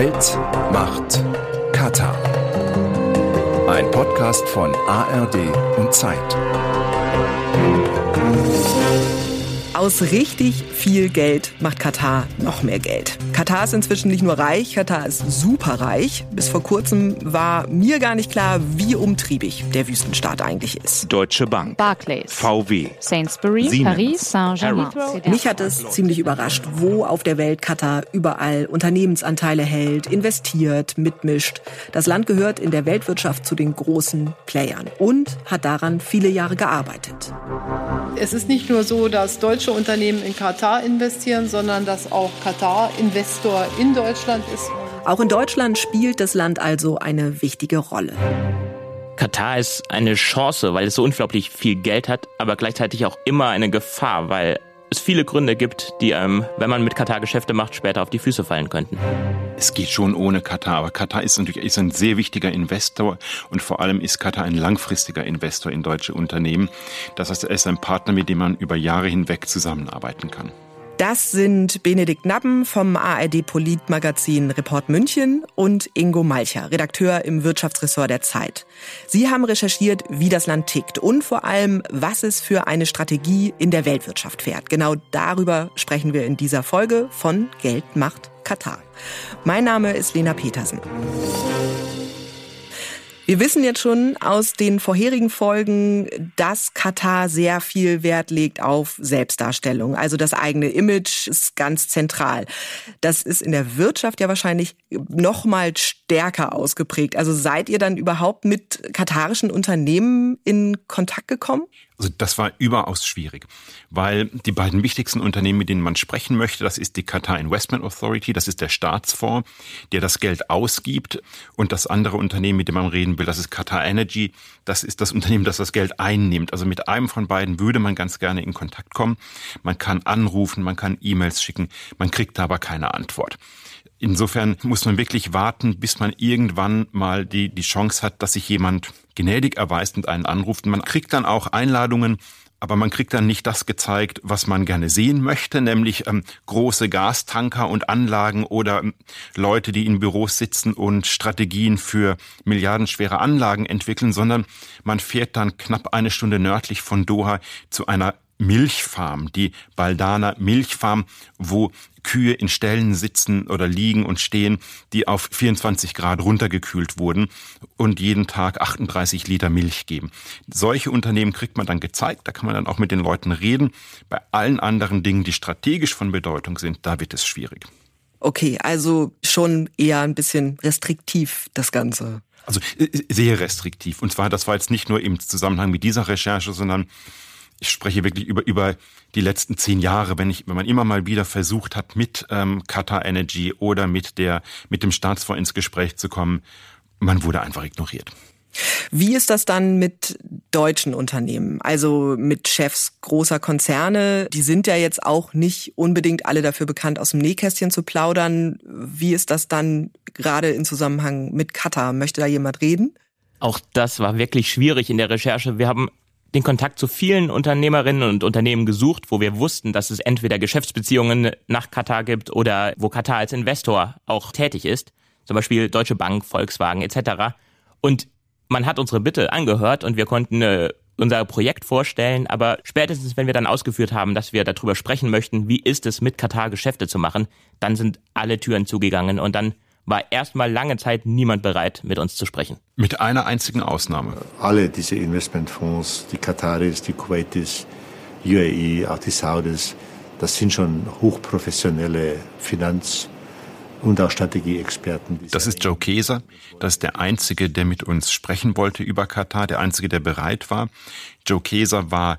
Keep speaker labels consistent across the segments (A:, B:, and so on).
A: Geld, Macht, Katar. Ein Podcast von ARD und Zeit.
B: Aus richtig viel Geld macht Katar noch mehr Geld. Katar ist inzwischen nicht nur reich, Katar ist superreich. Bis vor kurzem war mir gar nicht klar, wie umtriebig der Wüstenstaat eigentlich ist.
C: Deutsche Bank,
D: Barclays,
C: VW,
D: Sainsbury,
C: Siemens,
D: Paris, Saint-Germain.
B: Mich hat es ziemlich überrascht, wo auf der Welt Katar überall Unternehmensanteile hält, investiert, mitmischt. Das Land gehört in der Weltwirtschaft zu den großen Playern und hat daran viele Jahre gearbeitet.
E: Es ist nicht nur so, dass deutsche Unternehmen in Katar investieren, sondern dass auch Katar Investor in Deutschland ist.
B: Auch in Deutschland spielt das Land also eine wichtige Rolle.
F: Katar ist eine Chance, weil es so unglaublich viel Geld hat, aber gleichzeitig auch immer eine Gefahr, weil es viele Gründe gibt, die einem, wenn man mit Katar Geschäfte macht, später auf die Füße fallen könnten.
C: Es geht schon ohne Katar, aber Katar ist natürlich ist ein sehr wichtiger Investor und vor allem ist Katar ein langfristiger Investor in deutsche Unternehmen. Das heißt, er ist ein Partner, mit dem man über Jahre hinweg zusammenarbeiten kann.
B: Das sind Benedikt Nappen vom ARD Politmagazin Report München und Ingo Malcher, Redakteur im Wirtschaftsressort der Zeit. Sie haben recherchiert, wie das Land tickt und vor allem, was es für eine Strategie in der Weltwirtschaft fährt. Genau darüber sprechen wir in dieser Folge von Geld macht Katar. Mein Name ist Lena Petersen. Wir wissen jetzt schon aus den vorherigen Folgen, dass Katar sehr viel Wert legt auf Selbstdarstellung. Also das eigene Image ist ganz zentral. Das ist in der Wirtschaft ja wahrscheinlich noch mal stärker ausgeprägt. Also seid ihr dann überhaupt mit katarischen Unternehmen in Kontakt gekommen?
C: Also das war überaus schwierig, weil die beiden wichtigsten Unternehmen, mit denen man sprechen möchte, das ist die Qatar Investment Authority, das ist der Staatsfonds, der das Geld ausgibt und das andere Unternehmen, mit dem man reden will, das ist Qatar Energy, das ist das Unternehmen, das das Geld einnimmt. Also mit einem von beiden würde man ganz gerne in Kontakt kommen. Man kann anrufen, man kann E-Mails schicken, man kriegt aber keine Antwort. Insofern muss man wirklich warten, bis man irgendwann mal die, die Chance hat, dass sich jemand gnädig erweist und einen anruft. Man kriegt dann auch Einladungen, aber man kriegt dann nicht das gezeigt, was man gerne sehen möchte, nämlich ähm, große Gastanker und Anlagen oder ähm, Leute, die in Büros sitzen und Strategien für milliardenschwere Anlagen entwickeln, sondern man fährt dann knapp eine Stunde nördlich von Doha zu einer Milchfarm, die Baldana Milchfarm, wo Kühe in Ställen sitzen oder liegen und stehen, die auf 24 Grad runtergekühlt wurden und jeden Tag 38 Liter Milch geben. Solche Unternehmen kriegt man dann gezeigt, da kann man dann auch mit den Leuten reden. Bei allen anderen Dingen, die strategisch von Bedeutung sind, da wird es schwierig.
B: Okay, also schon eher ein bisschen restriktiv das Ganze.
C: Also äh, sehr restriktiv. Und zwar, das war jetzt nicht nur im Zusammenhang mit dieser Recherche, sondern ich spreche wirklich über, über die letzten zehn Jahre, wenn ich, wenn man immer mal wieder versucht hat, mit ähm, Qatar Energy oder mit der, mit dem Staatsfonds ins Gespräch zu kommen, man wurde einfach ignoriert.
B: Wie ist das dann mit deutschen Unternehmen, also mit Chefs großer Konzerne? Die sind ja jetzt auch nicht unbedingt alle dafür bekannt, aus dem Nähkästchen zu plaudern. Wie ist das dann gerade in Zusammenhang mit Qatar? Möchte da jemand reden?
F: Auch das war wirklich schwierig in der Recherche. Wir haben den Kontakt zu vielen Unternehmerinnen und Unternehmen gesucht, wo wir wussten, dass es entweder Geschäftsbeziehungen nach Katar gibt oder wo Katar als Investor auch tätig ist, zum Beispiel Deutsche Bank, Volkswagen etc. Und man hat unsere Bitte angehört und wir konnten äh, unser Projekt vorstellen, aber spätestens, wenn wir dann ausgeführt haben, dass wir darüber sprechen möchten, wie ist es mit Katar Geschäfte zu machen, dann sind alle Türen zugegangen und dann war erstmal lange Zeit niemand bereit, mit uns zu sprechen.
C: Mit einer einzigen Ausnahme.
G: Alle diese Investmentfonds, die Kataris, die Kuwaitis, UAE, auch die Saudis, das sind schon hochprofessionelle Finanz- und auch Strategieexperten.
C: Das ist Joe Keser. Das ist der Einzige, der mit uns sprechen wollte über Katar, der Einzige, der bereit war. Joe Keser war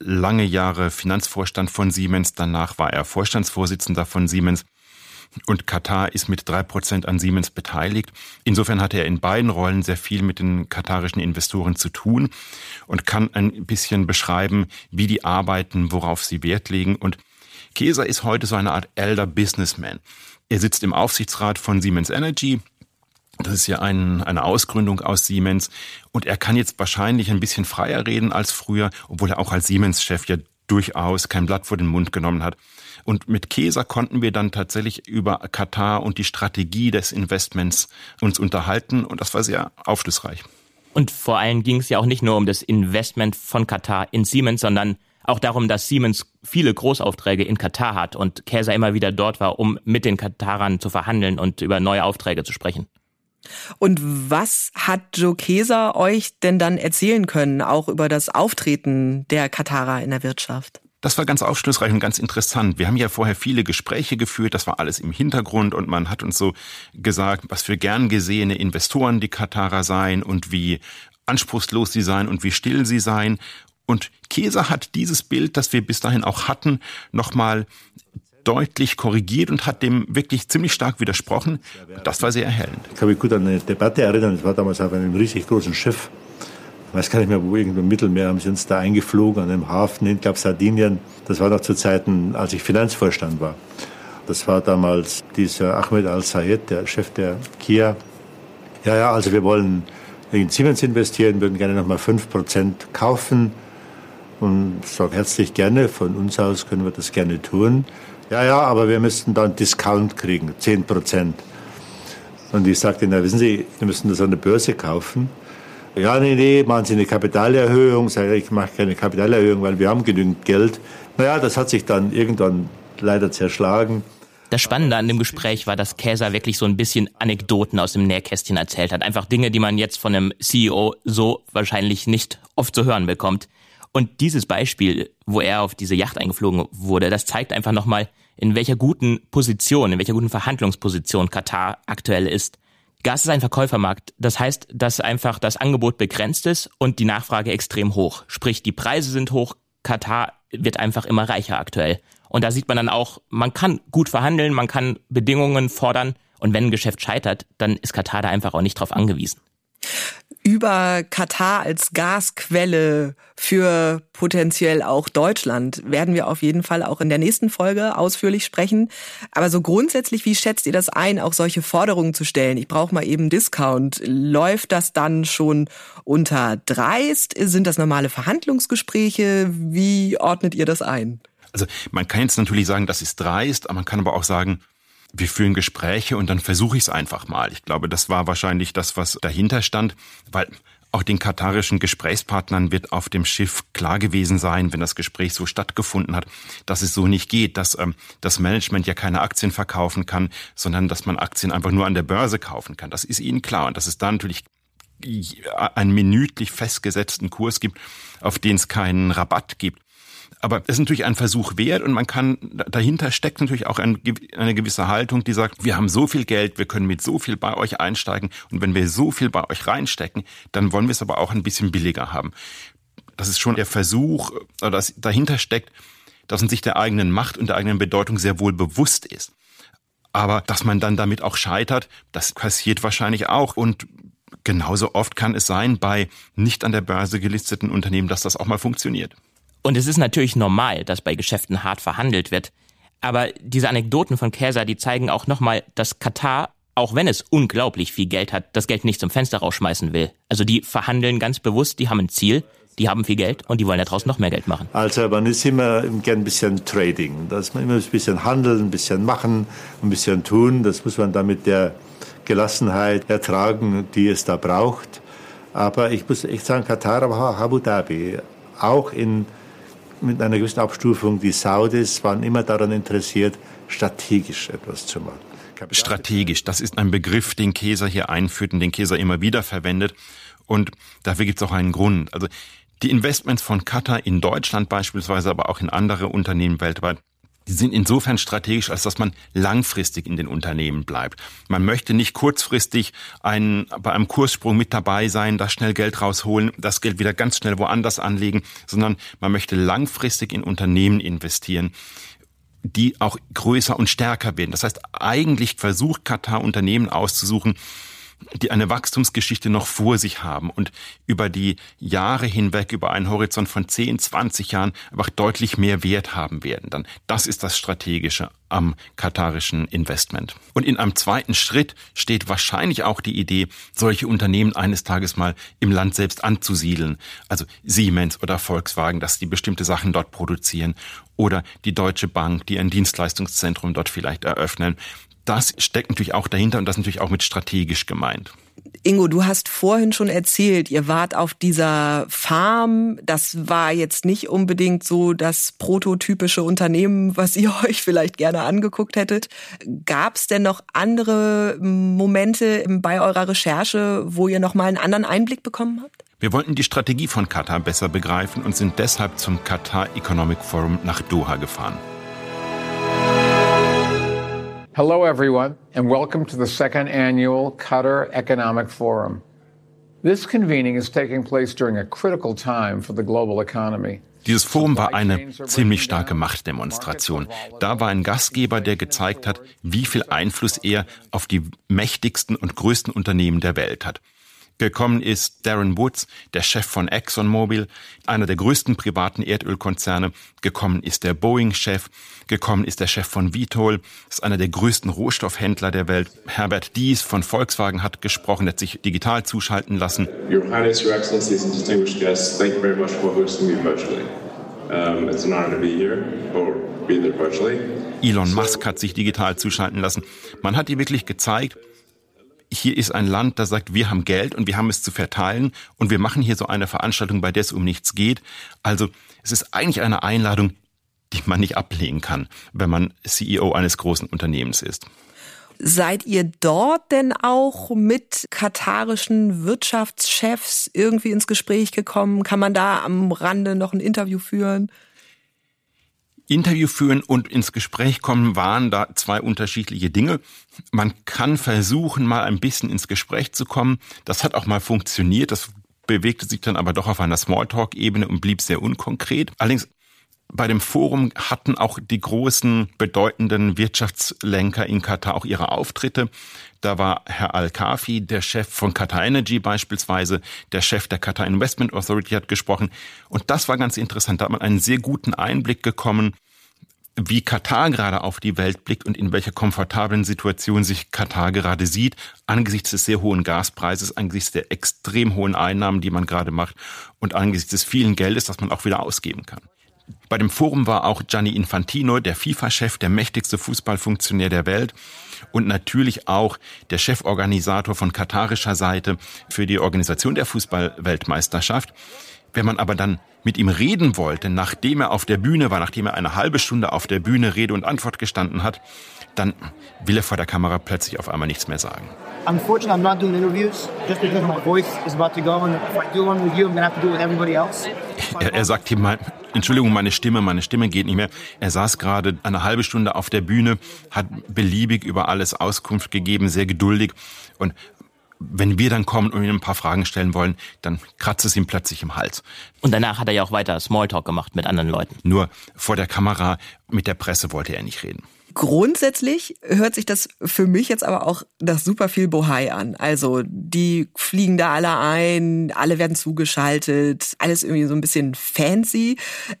C: lange Jahre Finanzvorstand von Siemens, danach war er Vorstandsvorsitzender von Siemens und Katar ist mit drei Prozent an Siemens beteiligt. Insofern hat er in beiden Rollen sehr viel mit den katarischen Investoren zu tun und kann ein bisschen beschreiben, wie die arbeiten, worauf sie Wert legen. Und Keser ist heute so eine Art elder Businessman. Er sitzt im Aufsichtsrat von Siemens Energy. Das ist ja ein, eine Ausgründung aus Siemens. Und er kann jetzt wahrscheinlich ein bisschen freier reden als früher, obwohl er auch als Siemens-Chef ja durchaus kein Blatt vor den Mund genommen hat. Und mit Keser konnten wir dann tatsächlich über Katar und die Strategie des Investments uns unterhalten und das war sehr aufschlussreich.
F: Und vor allem ging es ja auch nicht nur um das Investment von Katar in Siemens, sondern auch darum, dass Siemens viele Großaufträge in Katar hat und Käser immer wieder dort war, um mit den Katarern zu verhandeln und über neue Aufträge zu sprechen.
B: Und was hat Joe Keser euch denn dann erzählen können, auch über das Auftreten der Katarer in der Wirtschaft?
C: Das war ganz aufschlussreich und ganz interessant. Wir haben ja vorher viele Gespräche geführt, das war alles im Hintergrund und man hat uns so gesagt, was für gern gesehene Investoren die Katarer seien und wie anspruchslos sie seien und wie still sie seien. Und Käser hat dieses Bild, das wir bis dahin auch hatten, nochmal deutlich korrigiert und hat dem wirklich ziemlich stark widersprochen. Das war sehr erhellend.
G: Ich kann mich gut an eine Debatte erinnern. Das war damals auf einem riesig großen Schiff. Ich weiß gar nicht mehr, wo irgendwo im Mittelmeer haben sie uns da eingeflogen, an einem Hafen in, glaube Sardinien. Das war noch zu Zeiten, als ich Finanzvorstand war. Das war damals dieser Ahmed Al-Sayed, der Chef der Kia. Ja, ja, also wir wollen in Siemens investieren, würden gerne nochmal 5% kaufen. Und ich sage herzlich gerne, von uns aus können wir das gerne tun. Ja, ja, aber wir müssten dann Discount kriegen, 10 Prozent. Und ich sagte, na wissen Sie, wir müssen das an der Börse kaufen. Ja, nee, nee, machen Sie eine Kapitalerhöhung. Sag ich, ich mache keine Kapitalerhöhung, weil wir haben genügend Geld. Naja, das hat sich dann irgendwann leider zerschlagen.
F: Das Spannende an dem Gespräch war, dass Käser wirklich so ein bisschen Anekdoten aus dem Nähkästchen erzählt hat. Einfach Dinge, die man jetzt von einem CEO so wahrscheinlich nicht oft zu hören bekommt. Und dieses Beispiel, wo er auf diese Yacht eingeflogen wurde, das zeigt einfach nochmal, in welcher guten Position, in welcher guten Verhandlungsposition Katar aktuell ist. Gas ist ein Verkäufermarkt. Das heißt, dass einfach das Angebot begrenzt ist und die Nachfrage extrem hoch. Sprich, die Preise sind hoch. Katar wird einfach immer reicher aktuell. Und da sieht man dann auch, man kann gut verhandeln, man kann Bedingungen fordern. Und wenn ein Geschäft scheitert, dann ist Katar da einfach auch nicht drauf angewiesen
B: über Katar als Gasquelle für potenziell auch Deutschland werden wir auf jeden Fall auch in der nächsten Folge ausführlich sprechen. Aber so grundsätzlich, wie schätzt ihr das ein, auch solche Forderungen zu stellen? Ich brauche mal eben Discount. Läuft das dann schon unter dreist? Sind das normale Verhandlungsgespräche? Wie ordnet ihr das ein?
C: Also man kann jetzt natürlich sagen, das ist dreist, aber man kann aber auch sagen, wir führen Gespräche und dann versuche ich es einfach mal. Ich glaube, das war wahrscheinlich das, was dahinter stand, weil auch den katarischen Gesprächspartnern wird auf dem Schiff klar gewesen sein, wenn das Gespräch so stattgefunden hat, dass es so nicht geht, dass ähm, das Management ja keine Aktien verkaufen kann, sondern dass man Aktien einfach nur an der Börse kaufen kann. Das ist ihnen klar und dass es da natürlich einen minütlich festgesetzten Kurs gibt, auf den es keinen Rabatt gibt. Aber es ist natürlich ein Versuch wert und man kann, dahinter steckt natürlich auch ein, eine gewisse Haltung, die sagt, wir haben so viel Geld, wir können mit so viel bei euch einsteigen und wenn wir so viel bei euch reinstecken, dann wollen wir es aber auch ein bisschen billiger haben. Das ist schon der Versuch, dass dahinter steckt, dass man sich der eigenen Macht und der eigenen Bedeutung sehr wohl bewusst ist. Aber dass man dann damit auch scheitert, das passiert wahrscheinlich auch. Und genauso oft kann es sein bei nicht an der Börse gelisteten Unternehmen, dass das auch mal funktioniert.
F: Und es ist natürlich normal, dass bei Geschäften hart verhandelt wird. Aber diese Anekdoten von Käser, die zeigen auch nochmal, dass Katar, auch wenn es unglaublich viel Geld hat, das Geld nicht zum Fenster rausschmeißen will. Also die verhandeln ganz bewusst, die haben ein Ziel, die haben viel Geld und die wollen daraus noch mehr Geld machen.
G: Also man ist immer gern ein bisschen Trading, dass man immer ein bisschen handeln, ein bisschen machen, ein bisschen tun. Das muss man dann mit der Gelassenheit ertragen, die es da braucht. Aber ich muss echt sagen, Katar, aber Abu Dhabi, auch in mit einer gewissen Abstufung, die Saudis waren immer daran interessiert, strategisch etwas zu machen.
C: Strategisch, das ist ein Begriff, den Käser hier einführt und den Käser immer wieder verwendet. Und dafür gibt es auch einen Grund. Also die Investments von Qatar in Deutschland beispielsweise, aber auch in andere Unternehmen weltweit, die sind insofern strategisch, als dass man langfristig in den Unternehmen bleibt. Man möchte nicht kurzfristig einen, bei einem Kurssprung mit dabei sein, da schnell Geld rausholen, das Geld wieder ganz schnell woanders anlegen, sondern man möchte langfristig in Unternehmen investieren die auch größer und stärker werden. Das heißt, eigentlich versucht Katar Unternehmen auszusuchen, die eine Wachstumsgeschichte noch vor sich haben und über die Jahre hinweg, über einen Horizont von 10, 20 Jahren einfach deutlich mehr Wert haben werden. Dann das ist das Strategische am katarischen Investment. Und in einem zweiten Schritt steht wahrscheinlich auch die Idee, solche Unternehmen eines Tages mal im Land selbst anzusiedeln. Also Siemens oder Volkswagen, dass die bestimmte Sachen dort produzieren oder die Deutsche Bank, die ein Dienstleistungszentrum dort vielleicht eröffnen das steckt natürlich auch dahinter und das ist natürlich auch mit strategisch gemeint.
B: Ingo, du hast vorhin schon erzählt, ihr wart auf dieser Farm. Das war jetzt nicht unbedingt so das prototypische Unternehmen, was ihr euch vielleicht gerne angeguckt hättet. Gab es denn noch andere Momente bei eurer Recherche, wo ihr noch mal einen anderen Einblick bekommen habt?
C: Wir wollten die Strategie von Katar besser begreifen und sind deshalb zum Qatar Economic Forum nach Doha gefahren.
D: Hello, everyone, and welcome to the second annual Qatar Economic Forum. This convening is taking place during a critical time for the global economy.
C: Dieses Forum war eine ziemlich starke Machtdemonstration. Da war ein Gastgeber, der gezeigt hat, wie viel Einfluss er auf die mächtigsten und größten Unternehmen der Welt hat. Gekommen ist Darren Woods, der Chef von ExxonMobil, einer der größten privaten Erdölkonzerne. Gekommen ist der Boeing-Chef. Gekommen ist der Chef von Vitol, ist einer der größten Rohstoffhändler der Welt. Herbert Dies von Volkswagen hat gesprochen, hat sich digital zuschalten lassen. Your Highness, Your Excellencies and distinguished guests, thank you very much for hosting me virtually. Um, it's an honor to be here, or be there virtually. Elon Musk hat sich digital zuschalten lassen. Man hat dir wirklich gezeigt, hier ist ein Land, das sagt, wir haben Geld und wir haben es zu verteilen und wir machen hier so eine Veranstaltung, bei der es um nichts geht. Also es ist eigentlich eine Einladung, die man nicht ablehnen kann, wenn man CEO eines großen Unternehmens ist.
B: Seid ihr dort denn auch mit katarischen Wirtschaftschefs irgendwie ins Gespräch gekommen? Kann man da am Rande noch ein Interview führen?
C: Interview führen und ins Gespräch kommen waren da zwei unterschiedliche Dinge. Man kann versuchen, mal ein bisschen ins Gespräch zu kommen. Das hat auch mal funktioniert. Das bewegte sich dann aber doch auf einer Smalltalk-Ebene und blieb sehr unkonkret. Allerdings bei dem Forum hatten auch die großen bedeutenden Wirtschaftslenker in Katar auch ihre Auftritte. Da war Herr Al-Kafi, der Chef von Qatar Energy beispielsweise, der Chef der Qatar Investment Authority hat gesprochen. Und das war ganz interessant. Da hat man einen sehr guten Einblick gekommen, wie Katar gerade auf die Welt blickt und in welcher komfortablen Situation sich Katar gerade sieht, angesichts des sehr hohen Gaspreises, angesichts der extrem hohen Einnahmen, die man gerade macht und angesichts des vielen Geldes, das man auch wieder ausgeben kann. Bei dem Forum war auch Gianni Infantino, der FIFA-Chef, der mächtigste Fußballfunktionär der Welt und natürlich auch der Cheforganisator von katarischer Seite für die Organisation der Fußballweltmeisterschaft. Wenn man aber dann mit ihm reden wollte, nachdem er auf der Bühne war, nachdem er eine halbe Stunde auf der Bühne Rede und Antwort gestanden hat, dann will er vor der Kamera plötzlich auf einmal nichts mehr sagen. Unfortunately, I'm not doing interviews just because my voice is about to go and if I do one with you, I'm gonna have to do it with everybody else. Er, er sagt hier mal, Entschuldigung, meine Stimme, meine Stimme geht nicht mehr. Er saß gerade eine halbe Stunde auf der Bühne, hat beliebig über alles Auskunft gegeben, sehr geduldig und wenn wir dann kommen und ihm ein paar Fragen stellen wollen, dann kratzt es ihm plötzlich im Hals.
F: Und danach hat er ja auch weiter Smalltalk gemacht mit anderen Leuten.
C: Nur vor der Kamera mit der Presse wollte er nicht reden.
B: Grundsätzlich hört sich das für mich jetzt aber auch nach super viel Bohai an. Also die fliegen da alle ein, alle werden zugeschaltet, alles irgendwie so ein bisschen fancy.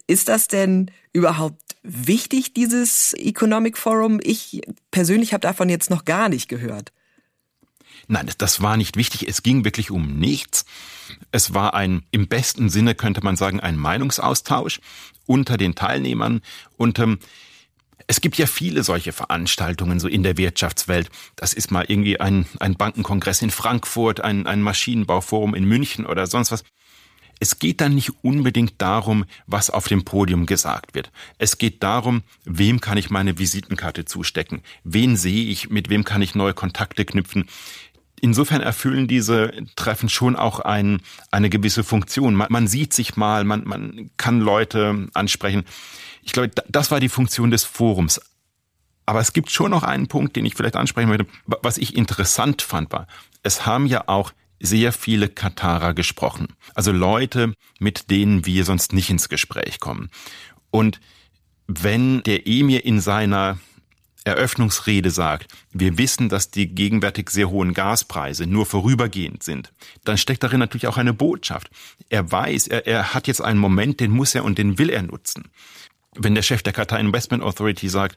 B: Ist das denn überhaupt wichtig, dieses Economic Forum? Ich persönlich habe davon jetzt noch gar nicht gehört.
C: Nein, das war nicht wichtig. Es ging wirklich um nichts. Es war ein, im besten Sinne könnte man sagen, ein Meinungsaustausch unter den Teilnehmern. Und ähm, es gibt ja viele solche Veranstaltungen so in der Wirtschaftswelt. Das ist mal irgendwie ein, ein Bankenkongress in Frankfurt, ein, ein Maschinenbauforum in München oder sonst was. Es geht dann nicht unbedingt darum, was auf dem Podium gesagt wird. Es geht darum, wem kann ich meine Visitenkarte zustecken? Wen sehe ich? Mit wem kann ich neue Kontakte knüpfen? Insofern erfüllen diese Treffen schon auch ein, eine gewisse Funktion. Man, man sieht sich mal, man, man kann Leute ansprechen. Ich glaube, das war die Funktion des Forums. Aber es gibt schon noch einen Punkt, den ich vielleicht ansprechen möchte. Was ich interessant fand, war, es haben ja auch sehr viele Katarer gesprochen. Also Leute, mit denen wir sonst nicht ins Gespräch kommen. Und wenn der Emir in seiner Eröffnungsrede sagt, wir wissen, dass die gegenwärtig sehr hohen Gaspreise nur vorübergehend sind, dann steckt darin natürlich auch eine Botschaft. Er weiß, er, er hat jetzt einen Moment, den muss er und den will er nutzen. Wenn der Chef der Qatar Investment Authority sagt,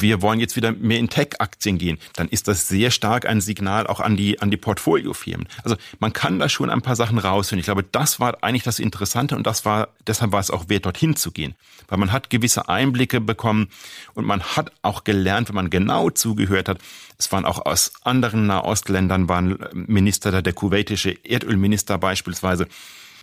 C: wir wollen jetzt wieder mehr in Tech-Aktien gehen, dann ist das sehr stark ein Signal auch an die, an die Portfoliofirmen. Also man kann da schon ein paar Sachen rausfinden. Ich glaube, das war eigentlich das Interessante und das war, deshalb war es auch wert, dorthin zu gehen. Weil man hat gewisse Einblicke bekommen und man hat auch gelernt, wenn man genau zugehört hat, es waren auch aus anderen Nahostländern waren Minister, der kuwaitische Erdölminister beispielsweise,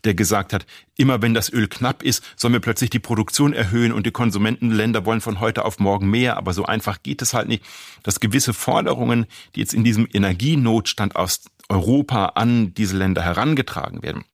C: der gesagt hat, immer wenn das Öl knapp ist, sollen wir plötzlich die Produktion erhöhen und die Konsumentenländer wollen von heute auf morgen mehr, aber so einfach geht es halt nicht, dass gewisse Forderungen, die jetzt in diesem Energienotstand aus Europa an diese Länder herangetragen werden,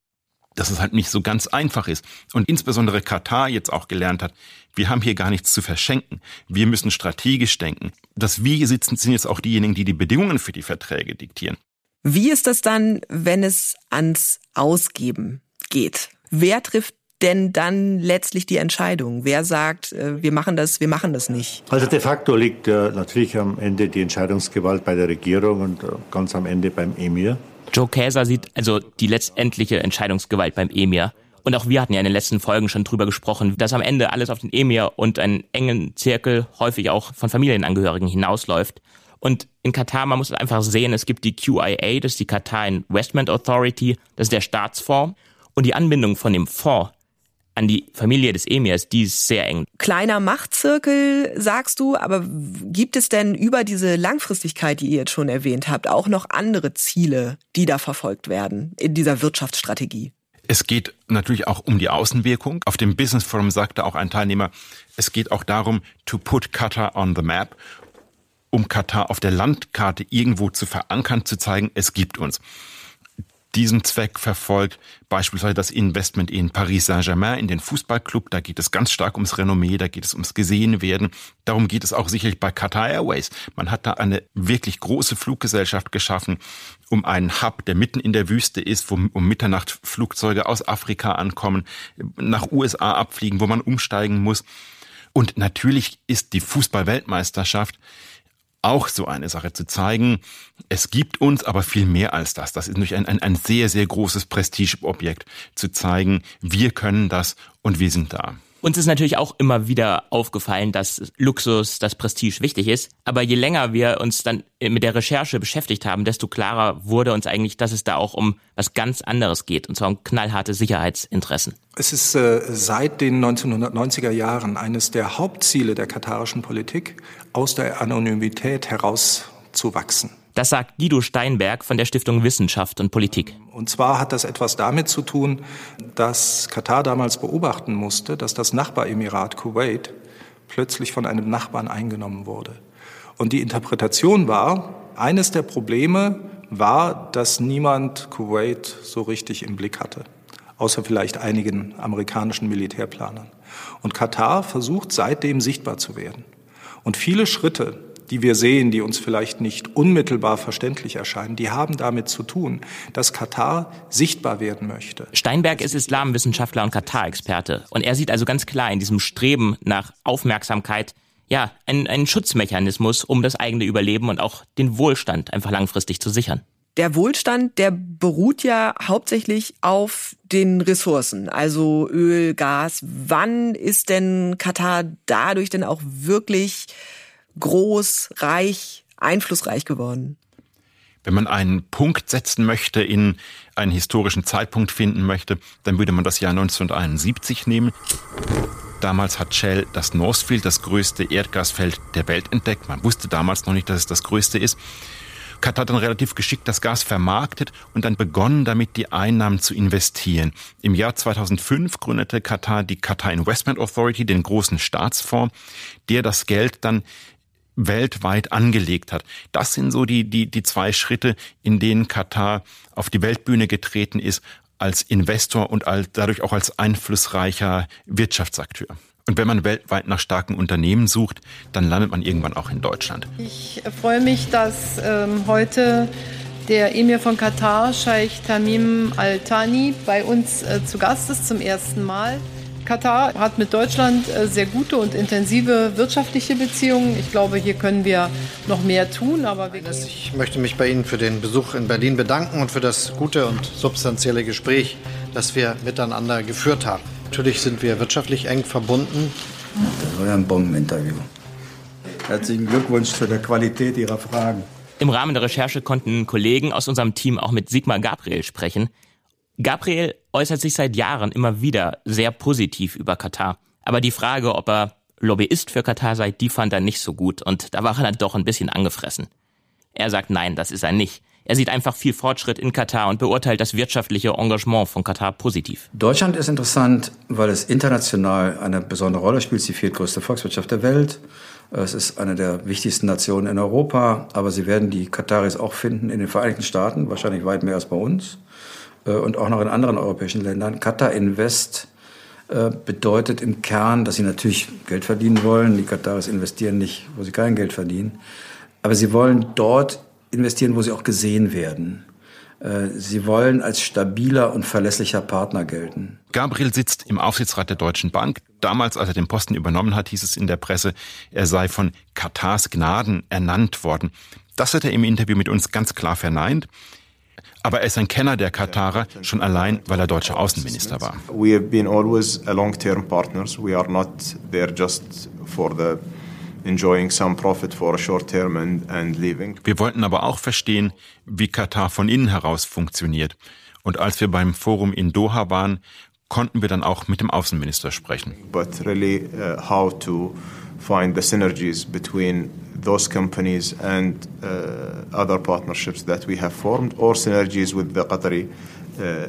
C: dass es halt nicht so ganz einfach ist. Und insbesondere Katar jetzt auch gelernt hat, wir haben hier gar nichts zu verschenken. Wir müssen strategisch denken. Dass wir hier sitzen, sind jetzt auch diejenigen, die die Bedingungen für die Verträge diktieren.
B: Wie ist das dann, wenn es ans Ausgeben geht. Wer trifft denn dann letztlich die Entscheidung? Wer sagt, äh, wir machen das, wir machen das nicht?
G: Also de facto liegt ja natürlich am Ende die Entscheidungsgewalt bei der Regierung und äh, ganz am Ende beim Emir.
F: Joe Käser sieht also die letztendliche Entscheidungsgewalt beim Emir. Und auch wir hatten ja in den letzten Folgen schon drüber gesprochen, dass am Ende alles auf den Emir und einen engen Zirkel, häufig auch von Familienangehörigen hinausläuft. Und in Katar, man muss einfach sehen, es gibt die QIA, das ist die Qatar Investment Authority, das ist der Staatsfonds. Und die Anbindung von dem Fonds an die Familie des Emirs, die ist sehr eng.
B: Kleiner Machtzirkel, sagst du, aber gibt es denn über diese Langfristigkeit, die ihr jetzt schon erwähnt habt, auch noch andere Ziele, die da verfolgt werden in dieser Wirtschaftsstrategie?
C: Es geht natürlich auch um die Außenwirkung. Auf dem Business Forum sagte auch ein Teilnehmer, es geht auch darum, to put Qatar on the map, um Katar auf der Landkarte irgendwo zu verankern, zu zeigen, es gibt uns diesen Zweck verfolgt. Beispielsweise das Investment in Paris Saint-Germain, in den Fußballclub. Da geht es ganz stark ums Renommee, da geht es ums Gesehenwerden. Darum geht es auch sicherlich bei Qatar Airways. Man hat da eine wirklich große Fluggesellschaft geschaffen, um einen Hub, der mitten in der Wüste ist, wo um Mitternacht Flugzeuge aus Afrika ankommen, nach USA abfliegen, wo man umsteigen muss. Und natürlich ist die Fußballweltmeisterschaft auch so eine Sache zu zeigen, es gibt uns aber viel mehr als das. Das ist natürlich ein, ein, ein sehr, sehr großes Prestigeobjekt, zu zeigen, wir können das und wir sind da.
F: Uns ist natürlich auch immer wieder aufgefallen, dass Luxus, das Prestige wichtig ist. Aber je länger wir uns dann mit der Recherche beschäftigt haben, desto klarer wurde uns eigentlich, dass es da auch um was ganz anderes geht, und zwar um knallharte Sicherheitsinteressen.
H: Es ist äh, seit den 1990er Jahren eines der Hauptziele der katarischen Politik, aus der Anonymität herauszuwachsen.
F: Das sagt Guido Steinberg von der Stiftung Wissenschaft und Politik.
H: Und zwar hat das etwas damit zu tun, dass Katar damals beobachten musste, dass das Nachbaremirat Kuwait plötzlich von einem Nachbarn eingenommen wurde. Und die Interpretation war, eines der Probleme war, dass niemand Kuwait so richtig im Blick hatte, außer vielleicht einigen amerikanischen Militärplanern. Und Katar versucht seitdem sichtbar zu werden. Und viele Schritte, die wir sehen, die uns vielleicht nicht unmittelbar verständlich erscheinen, die haben damit zu tun, dass Katar sichtbar werden möchte.
F: Steinberg ist Islamwissenschaftler und Katar-Experte. Und er sieht also ganz klar in diesem Streben nach Aufmerksamkeit ja, einen, einen Schutzmechanismus, um das eigene Überleben und auch den Wohlstand einfach langfristig zu sichern.
B: Der Wohlstand, der beruht ja hauptsächlich auf den Ressourcen, also Öl, Gas. Wann ist denn Katar dadurch denn auch wirklich groß, reich, einflussreich geworden?
C: Wenn man einen Punkt setzen möchte, in einen historischen Zeitpunkt finden möchte, dann würde man das Jahr 1971 nehmen. Damals hat Shell das Northfield, das größte Erdgasfeld der Welt, entdeckt. Man wusste damals noch nicht, dass es das größte ist. Katar hat dann relativ geschickt das Gas vermarktet und dann begonnen damit die Einnahmen zu investieren. Im Jahr 2005 gründete Katar die Qatar Investment Authority, den großen Staatsfonds, der das Geld dann weltweit angelegt hat. Das sind so die, die, die zwei Schritte, in denen Katar auf die Weltbühne getreten ist als Investor und als, dadurch auch als einflussreicher Wirtschaftsakteur. Und wenn man weltweit nach starken Unternehmen sucht, dann landet man irgendwann auch in Deutschland.
E: Ich freue mich, dass ähm, heute der Emir von Katar, Scheich Tamim Al-Thani, bei uns äh, zu Gast ist zum ersten Mal. Katar hat mit Deutschland äh, sehr gute und intensive wirtschaftliche Beziehungen. Ich glaube, hier können wir noch mehr tun. Aber
I: ich möchte mich bei Ihnen für den Besuch in Berlin bedanken und für das gute und substanzielle Gespräch, das wir miteinander geführt haben. Natürlich sind wir wirtschaftlich eng verbunden.
J: Das war ja ein Bombeninterview. Herzlichen Glückwunsch zu der Qualität Ihrer Fragen.
F: Im Rahmen der Recherche konnten Kollegen aus unserem Team auch mit Sigmar Gabriel sprechen. Gabriel äußert sich seit Jahren immer wieder sehr positiv über Katar. Aber die Frage, ob er Lobbyist für Katar sei, die fand er nicht so gut und da war er dann doch ein bisschen angefressen. Er sagt nein, das ist er nicht. Er sieht einfach viel Fortschritt in Katar und beurteilt das wirtschaftliche Engagement von Katar positiv.
J: Deutschland ist interessant, weil es international eine besondere Rolle spielt. Es ist die viertgrößte Volkswirtschaft der Welt. Es ist eine der wichtigsten Nationen in Europa. Aber Sie werden die Kataris auch finden in den Vereinigten Staaten, wahrscheinlich weit mehr als bei uns. Äh, und auch noch in anderen europäischen Ländern. Qatar Invest äh, bedeutet im Kern, dass sie natürlich Geld verdienen wollen. Die Kataris investieren nicht, wo sie kein Geld verdienen. Aber sie wollen dort investieren, wo sie auch gesehen werden. Äh, sie wollen als stabiler und verlässlicher Partner gelten.
C: Gabriel sitzt im Aufsichtsrat der Deutschen Bank. Damals, als er den Posten übernommen hat, hieß es in der Presse, er sei von Katars Gnaden ernannt worden. Das hat er im Interview mit uns ganz klar verneint. Aber er ist ein Kenner der Katarer, schon allein, weil er deutscher Außenminister war.
K: We have been always long-term partners. We are not there just for the enjoying some profit for a short term and, and leaving.
C: Wir wollten aber auch verstehen, wie Katar von innen heraus funktioniert. Und als wir beim Forum in Doha waren, konnten wir dann auch mit dem Außenminister sprechen.
K: But really uh, how to find the synergies between those companies and uh, other partnerships that we have formed or synergies with the Qatari uh.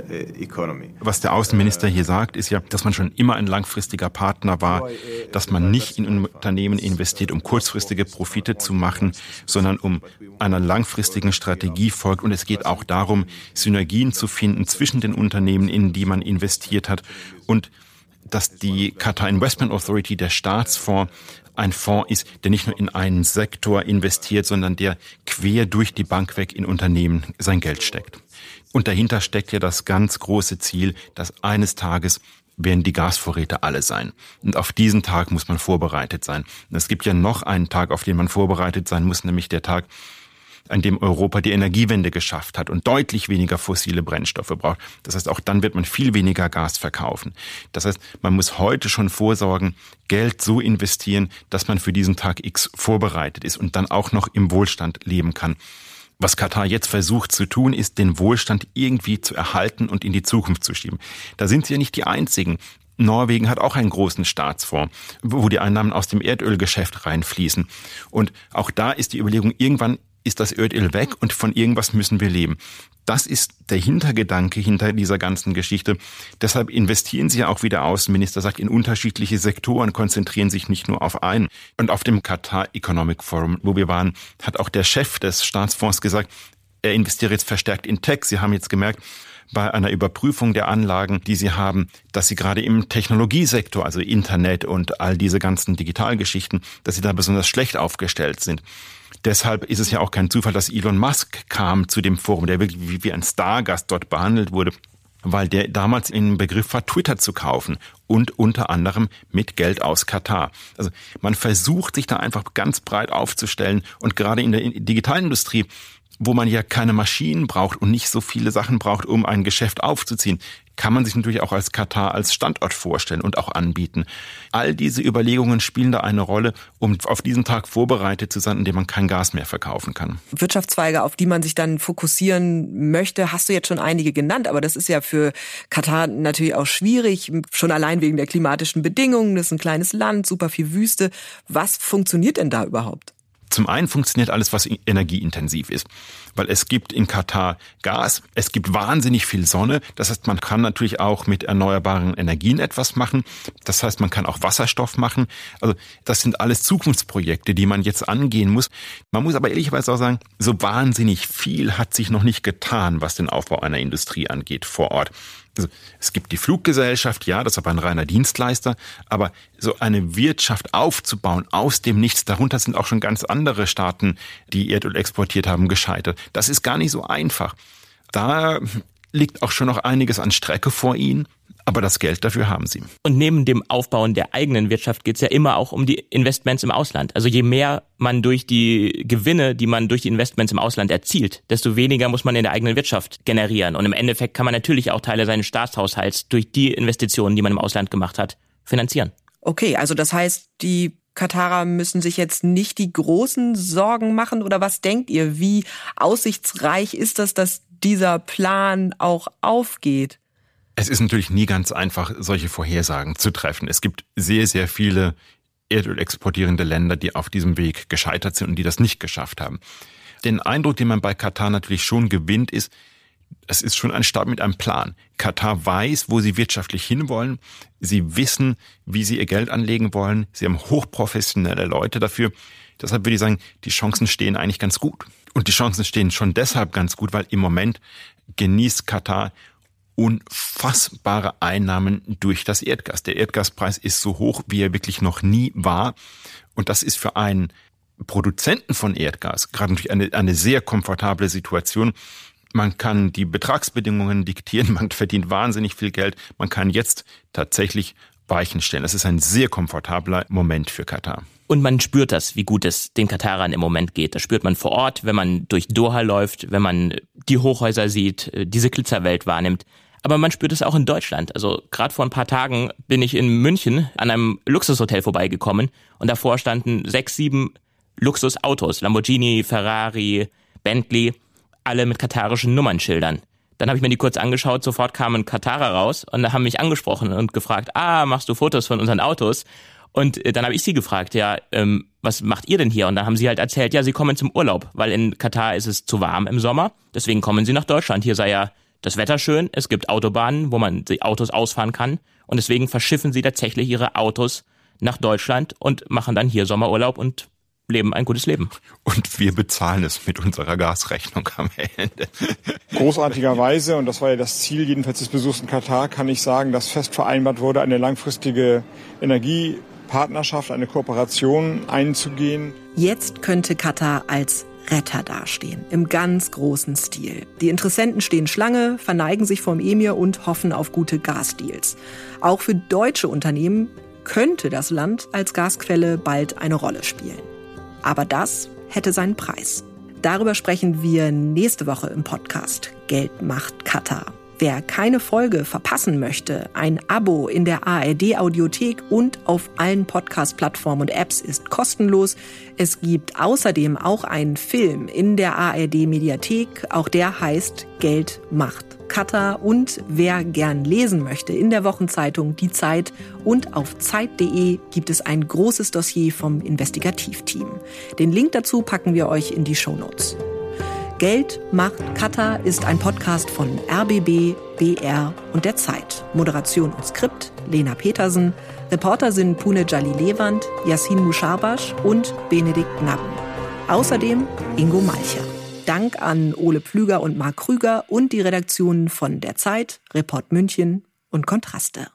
C: Was der Außenminister hier sagt, ist ja, dass man schon immer ein langfristiger Partner war, dass man nicht in Unternehmen investiert, um kurzfristige Profite zu machen, sondern um einer langfristigen Strategie folgt. Und es geht auch darum, Synergien zu finden zwischen den Unternehmen, in die man investiert hat und dass die Qatar Investment Authority, der Staatsfonds, ein Fonds ist, der nicht nur in einen Sektor investiert, sondern der quer durch die Bank weg in Unternehmen sein Geld steckt. Und dahinter steckt ja das ganz große Ziel, dass eines Tages werden die Gasvorräte alle sein. Und auf diesen Tag muss man vorbereitet sein. Und es gibt ja noch einen Tag, auf den man vorbereitet sein muss, nämlich der Tag, an dem Europa die Energiewende geschafft hat und deutlich weniger fossile Brennstoffe braucht. Das heißt, auch dann wird man viel weniger Gas verkaufen. Das heißt, man muss heute schon vorsorgen, Geld so investieren, dass man für diesen Tag X vorbereitet ist und dann auch noch im Wohlstand leben kann. Was Katar jetzt versucht zu tun, ist, den Wohlstand irgendwie zu erhalten und in die Zukunft zu schieben. Da sind sie ja nicht die Einzigen. Norwegen hat auch einen großen Staatsfonds, wo die Einnahmen aus dem Erdölgeschäft reinfließen. Und auch da ist die Überlegung, irgendwann ist das Erdöl weg und von irgendwas müssen wir leben. Das ist der Hintergedanke hinter dieser ganzen Geschichte. Deshalb investieren Sie ja auch, wie der Außenminister sagt, in unterschiedliche Sektoren, konzentrieren sich nicht nur auf einen. Und auf dem Qatar Economic Forum, wo wir waren, hat auch der Chef des Staatsfonds gesagt, er investiert jetzt verstärkt in Tech. Sie haben jetzt gemerkt, bei einer Überprüfung der Anlagen, die sie haben, dass sie gerade im Technologiesektor, also Internet und all diese ganzen Digitalgeschichten, dass sie da besonders schlecht aufgestellt sind. Deshalb ist es ja auch kein Zufall, dass Elon Musk kam zu dem Forum, der wirklich wie ein Stargast dort behandelt wurde weil der damals im Begriff war, Twitter zu kaufen und unter anderem mit Geld aus Katar. Also man versucht sich da einfach ganz breit aufzustellen und gerade in der Digitalindustrie wo man ja keine Maschinen braucht und nicht so viele Sachen braucht, um ein Geschäft aufzuziehen, kann man sich natürlich auch als Katar als Standort vorstellen und auch anbieten. All diese Überlegungen spielen da eine Rolle, um auf diesen Tag vorbereitet zu sein, in dem man kein Gas mehr verkaufen kann.
B: Wirtschaftszweige, auf die man sich dann fokussieren möchte, hast du jetzt schon einige genannt, aber das ist ja für Katar natürlich auch schwierig, schon allein wegen der klimatischen Bedingungen. Das ist ein kleines Land, super viel Wüste. Was funktioniert denn da überhaupt?
C: Zum einen funktioniert alles, was energieintensiv ist, weil es gibt in Katar Gas, es gibt wahnsinnig viel Sonne, das heißt, man kann natürlich auch mit erneuerbaren Energien etwas machen, das heißt, man kann auch Wasserstoff machen, also das sind alles Zukunftsprojekte, die man jetzt angehen muss. Man muss aber ehrlicherweise auch sagen, so wahnsinnig viel hat sich noch nicht getan, was den Aufbau einer Industrie angeht vor Ort. Also, es gibt die Fluggesellschaft, ja, das ist aber ein reiner Dienstleister, aber so eine Wirtschaft aufzubauen aus dem Nichts, darunter sind auch schon ganz andere Staaten, die Erdöl exportiert haben, gescheitert. Das ist gar nicht so einfach. Da liegt auch schon noch einiges an Strecke vor ihnen. Aber das Geld dafür haben sie.
F: Und neben dem Aufbauen der eigenen Wirtschaft geht es ja immer auch um die Investments im Ausland. Also je mehr man durch die Gewinne, die man durch die Investments im Ausland erzielt, desto weniger muss man in der eigenen Wirtschaft generieren. Und im Endeffekt kann man natürlich auch Teile seines Staatshaushalts durch die Investitionen, die man im Ausland gemacht hat, finanzieren.
B: Okay, also das heißt, die Katarer müssen sich jetzt nicht die großen Sorgen machen oder was denkt ihr? Wie aussichtsreich ist das, dass dieser Plan auch aufgeht?
C: Es ist natürlich nie ganz einfach, solche Vorhersagen zu treffen. Es gibt sehr, sehr viele Erdöl exportierende Länder, die auf diesem Weg gescheitert sind und die das nicht geschafft haben. Den Eindruck, den man bei Katar natürlich schon gewinnt, ist, es ist schon ein Staat mit einem Plan. Katar weiß, wo sie wirtschaftlich hinwollen. Sie wissen, wie sie ihr Geld anlegen wollen. Sie haben hochprofessionelle Leute dafür. Deshalb würde ich sagen, die Chancen stehen eigentlich ganz gut. Und die Chancen stehen schon deshalb ganz gut, weil im Moment genießt Katar unfassbare Einnahmen durch das Erdgas. Der Erdgaspreis ist so hoch, wie er wirklich noch nie war. Und das ist für einen Produzenten von Erdgas gerade natürlich eine, eine sehr komfortable Situation. Man kann die Betragsbedingungen diktieren, man verdient wahnsinnig viel Geld, man kann jetzt tatsächlich Weichen stellen. Das ist ein sehr komfortabler Moment für Katar.
F: Und man spürt das, wie gut es den Katarern im Moment geht. Das spürt man vor Ort, wenn man durch Doha läuft, wenn man die Hochhäuser sieht, diese Glitzerwelt wahrnimmt. Aber man spürt es auch in Deutschland. Also gerade vor ein paar Tagen bin ich in München an einem Luxushotel vorbeigekommen und davor standen sechs, sieben Luxusautos, Lamborghini, Ferrari, Bentley, alle mit katarischen Nummernschildern. Dann habe ich mir die kurz angeschaut, sofort kamen Katarer raus und haben mich angesprochen und gefragt, ah, machst du Fotos von unseren Autos? Und äh, dann habe ich sie gefragt, ja, ähm, was macht ihr denn hier? Und dann haben sie halt erzählt, ja, sie kommen zum Urlaub, weil in Katar ist es zu warm im Sommer. Deswegen kommen sie nach Deutschland. Hier sei ja das Wetter schön, es gibt Autobahnen, wo man die Autos ausfahren kann und deswegen verschiffen sie tatsächlich ihre Autos nach Deutschland und machen dann hier Sommerurlaub und leben ein gutes Leben.
C: Und wir bezahlen es mit unserer Gasrechnung am Ende.
L: Großartigerweise, und das war ja das Ziel jedenfalls des Besuchs in Katar, kann ich sagen, dass fest vereinbart wurde, eine langfristige Energiepartnerschaft, eine Kooperation einzugehen.
B: Jetzt könnte Katar als Retter dastehen, im ganz großen Stil. Die Interessenten stehen Schlange, verneigen sich vom Emir und hoffen auf gute Gasdeals. Auch für deutsche Unternehmen könnte das Land als Gasquelle bald eine Rolle spielen. Aber das hätte seinen Preis. Darüber sprechen wir nächste Woche im Podcast Geld macht Katar. Wer keine Folge verpassen möchte, ein Abo in der ARD Audiothek und auf allen Podcast-Plattformen und Apps ist kostenlos. Es gibt außerdem auch einen Film in der ARD Mediathek, auch der heißt Geld macht Katar und wer gern lesen möchte in der Wochenzeitung Die Zeit und auf Zeit.de gibt es ein großes Dossier vom Investigativteam. Den Link dazu packen wir euch in die Show Notes. Geld macht Katar ist ein Podcast von RBB, BR und der Zeit. Moderation und Skript Lena Petersen. Reporter sind Pune Jali Lewand, Yassin Mushabash und Benedikt Nabben. Außerdem Ingo Malcher. Dank an Ole Pflüger und Marc Krüger und die Redaktionen von der Zeit, Report München und Kontraste.